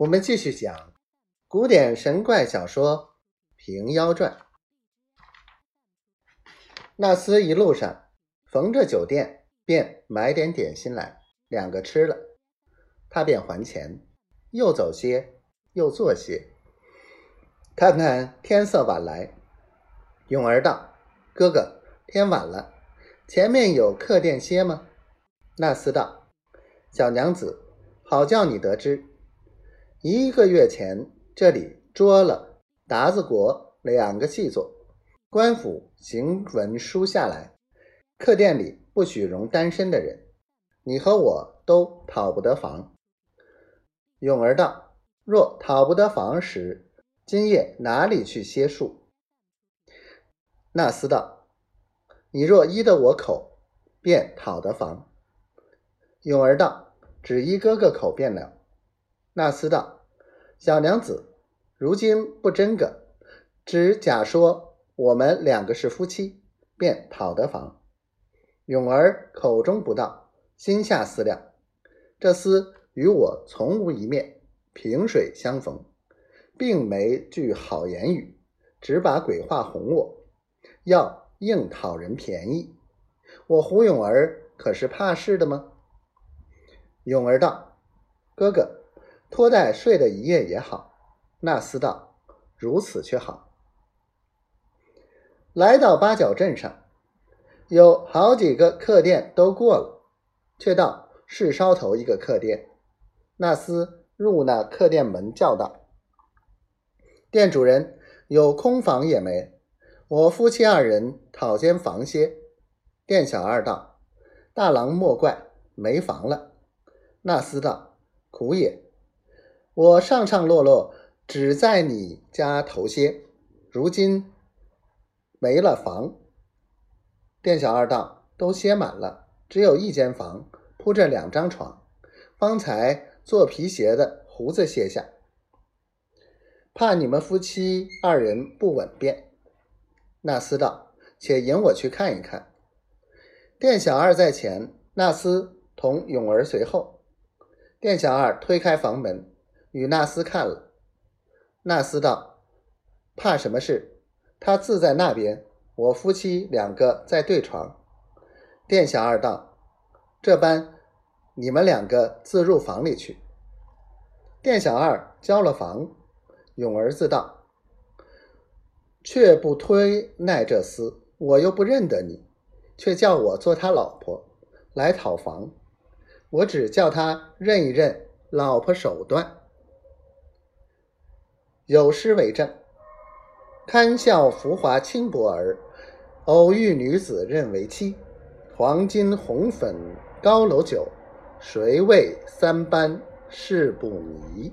我们继续讲古典神怪小说《平妖传》。纳斯一路上逢着酒店，便买点点心来，两个吃了，他便还钱，又走些，又坐些，看看天色晚来。永儿道：“哥哥，天晚了，前面有客店歇吗？”纳斯道：“小娘子，好叫你得知。”一个月前，这里捉了达子国两个细作，官府行文书下来，客店里不许容单身的人，你和我都讨不得房。勇儿道：“若讨不得房时，今夜哪里去歇宿？”纳斯道：“你若依得我口，便讨得房。”勇儿道：“只依哥哥口便了。”纳斯道：“小娘子，如今不真个，只假说我们两个是夫妻，便讨得房。”永儿口中不道，心下思量：这厮与我从无一面，萍水相逢，并没句好言语，只把鬼话哄我，要硬讨人便宜。我胡永儿可是怕事的吗？永儿道：“哥哥。”托带睡了一夜也好，那厮道如此却好。来到八角镇上，有好几个客店都过了，却到市梢头一个客店。那厮入那客店门，叫道：“店主人，有空房也没？我夫妻二人讨间房歇。”店小二道：“大郎莫怪，没房了。”那厮道：“苦也。”我上上落落只在你家头歇，如今没了房。店小二道都歇满了，只有一间房铺着两张床。方才做皮鞋的胡子歇下，怕你们夫妻二人不稳便。纳斯道，且引我去看一看。店小二在前，纳斯同永儿随后。店小二推开房门。与纳斯看了，纳斯道：“怕什么事？他自在那边，我夫妻两个在对床。”店小二道：“这般，你们两个自入房里去。”店小二交了房，勇儿自道：“却不推奈这厮，我又不认得你，却叫我做他老婆来讨房，我只叫他认一认老婆手段。”有诗为证：“堪笑浮华轻薄儿，偶遇女子认为妻。黄金红粉高楼酒，谁为三班事不迷？”